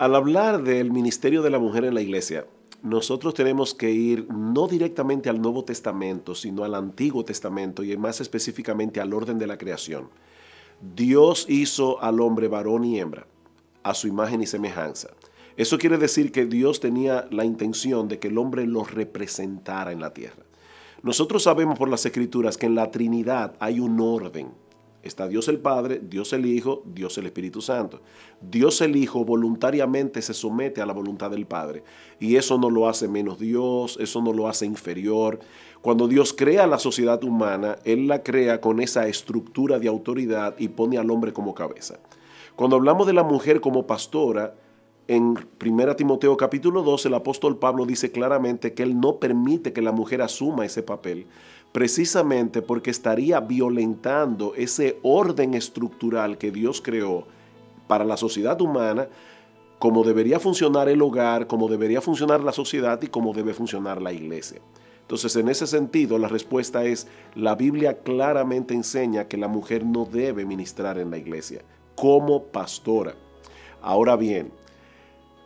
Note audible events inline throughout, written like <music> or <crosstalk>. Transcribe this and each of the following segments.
Al hablar del ministerio de la mujer en la iglesia, nosotros tenemos que ir no directamente al Nuevo Testamento, sino al Antiguo Testamento y más específicamente al orden de la creación. Dios hizo al hombre varón y hembra, a su imagen y semejanza. Eso quiere decir que Dios tenía la intención de que el hombre lo representara en la tierra. Nosotros sabemos por las escrituras que en la Trinidad hay un orden Está Dios el Padre, Dios el Hijo, Dios el Espíritu Santo. Dios el Hijo voluntariamente se somete a la voluntad del Padre. Y eso no lo hace menos Dios, eso no lo hace inferior. Cuando Dios crea la sociedad humana, Él la crea con esa estructura de autoridad y pone al hombre como cabeza. Cuando hablamos de la mujer como pastora, en 1 Timoteo capítulo 2 el apóstol Pablo dice claramente que él no permite que la mujer asuma ese papel, precisamente porque estaría violentando ese orden estructural que Dios creó para la sociedad humana, como debería funcionar el hogar, como debería funcionar la sociedad y como debe funcionar la iglesia. Entonces, en ese sentido, la respuesta es, la Biblia claramente enseña que la mujer no debe ministrar en la iglesia como pastora. Ahora bien,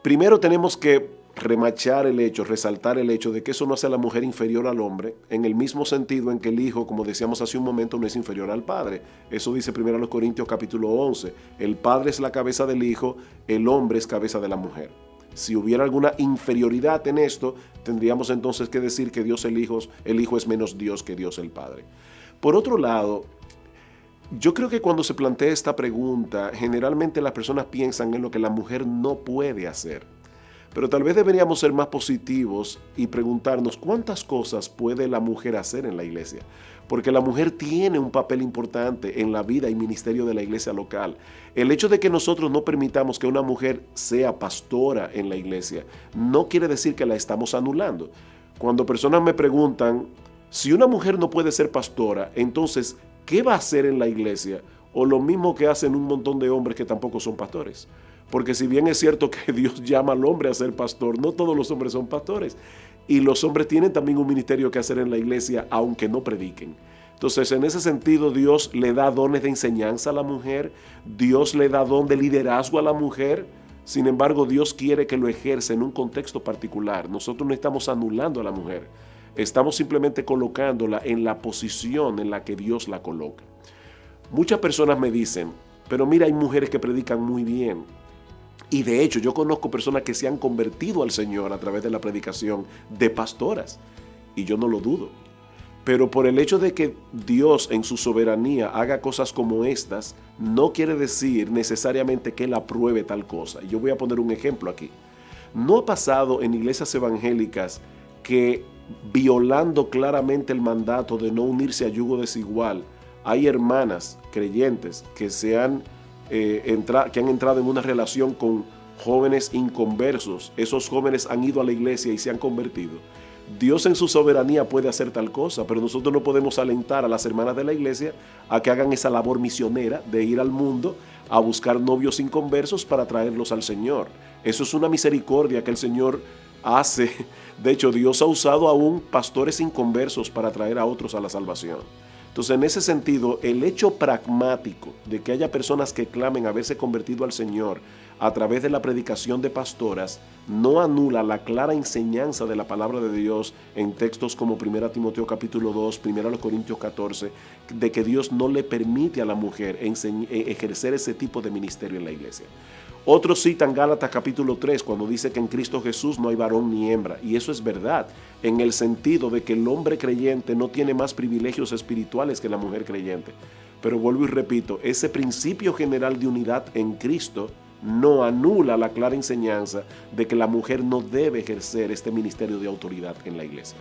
primero tenemos que remachar el hecho, resaltar el hecho de que eso no hace a la mujer inferior al hombre, en el mismo sentido en que el hijo, como decíamos hace un momento, no es inferior al padre. Eso dice primero los Corintios capítulo 11. El padre es la cabeza del hijo, el hombre es cabeza de la mujer. Si hubiera alguna inferioridad en esto, tendríamos entonces que decir que Dios el hijo, el hijo es menos Dios que Dios el Padre. Por otro lado, yo creo que cuando se plantea esta pregunta, generalmente las personas piensan en lo que la mujer no puede hacer. Pero tal vez deberíamos ser más positivos y preguntarnos cuántas cosas puede la mujer hacer en la iglesia. Porque la mujer tiene un papel importante en la vida y ministerio de la iglesia local. El hecho de que nosotros no permitamos que una mujer sea pastora en la iglesia no quiere decir que la estamos anulando. Cuando personas me preguntan, si una mujer no puede ser pastora, entonces, ¿qué va a hacer en la iglesia? O lo mismo que hacen un montón de hombres que tampoco son pastores. Porque si bien es cierto que <laughs> Dios llama al hombre a ser pastor, no todos los hombres son pastores. Y los hombres tienen también un ministerio que hacer en la iglesia, aunque no prediquen. Entonces, en ese sentido, Dios le da dones de enseñanza a la mujer, Dios le da don de liderazgo a la mujer. Sin embargo, Dios quiere que lo ejerce en un contexto particular. Nosotros no estamos anulando a la mujer, estamos simplemente colocándola en la posición en la que Dios la coloca. Muchas personas me dicen, pero mira, hay mujeres que predican muy bien. Y de hecho yo conozco personas que se han convertido al Señor a través de la predicación de pastoras. Y yo no lo dudo. Pero por el hecho de que Dios en su soberanía haga cosas como estas, no quiere decir necesariamente que Él apruebe tal cosa. Yo voy a poner un ejemplo aquí. No ha pasado en iglesias evangélicas que violando claramente el mandato de no unirse a yugo desigual, hay hermanas creyentes que se han eh, que han entrado en una relación con jóvenes inconversos. Esos jóvenes han ido a la iglesia y se han convertido. Dios en su soberanía puede hacer tal cosa, pero nosotros no podemos alentar a las hermanas de la iglesia a que hagan esa labor misionera de ir al mundo a buscar novios inconversos para traerlos al Señor. Eso es una misericordia que el Señor hace. De hecho, Dios ha usado aún pastores inconversos para traer a otros a la salvación. Entonces, en ese sentido, el hecho pragmático de que haya personas que clamen haberse convertido al Señor a través de la predicación de pastoras no anula la clara enseñanza de la palabra de Dios en textos como 1 Timoteo capítulo 2, 1 Corintios 14, de que Dios no le permite a la mujer e-, ejercer ese tipo de ministerio en la iglesia. Otros citan Gálatas capítulo 3 cuando dice que en Cristo Jesús no hay varón ni hembra. Y eso es verdad, en el sentido de que el hombre creyente no tiene más privilegios espirituales que la mujer creyente. Pero vuelvo y repito, ese principio general de unidad en Cristo no anula la clara enseñanza de que la mujer no debe ejercer este ministerio de autoridad en la iglesia.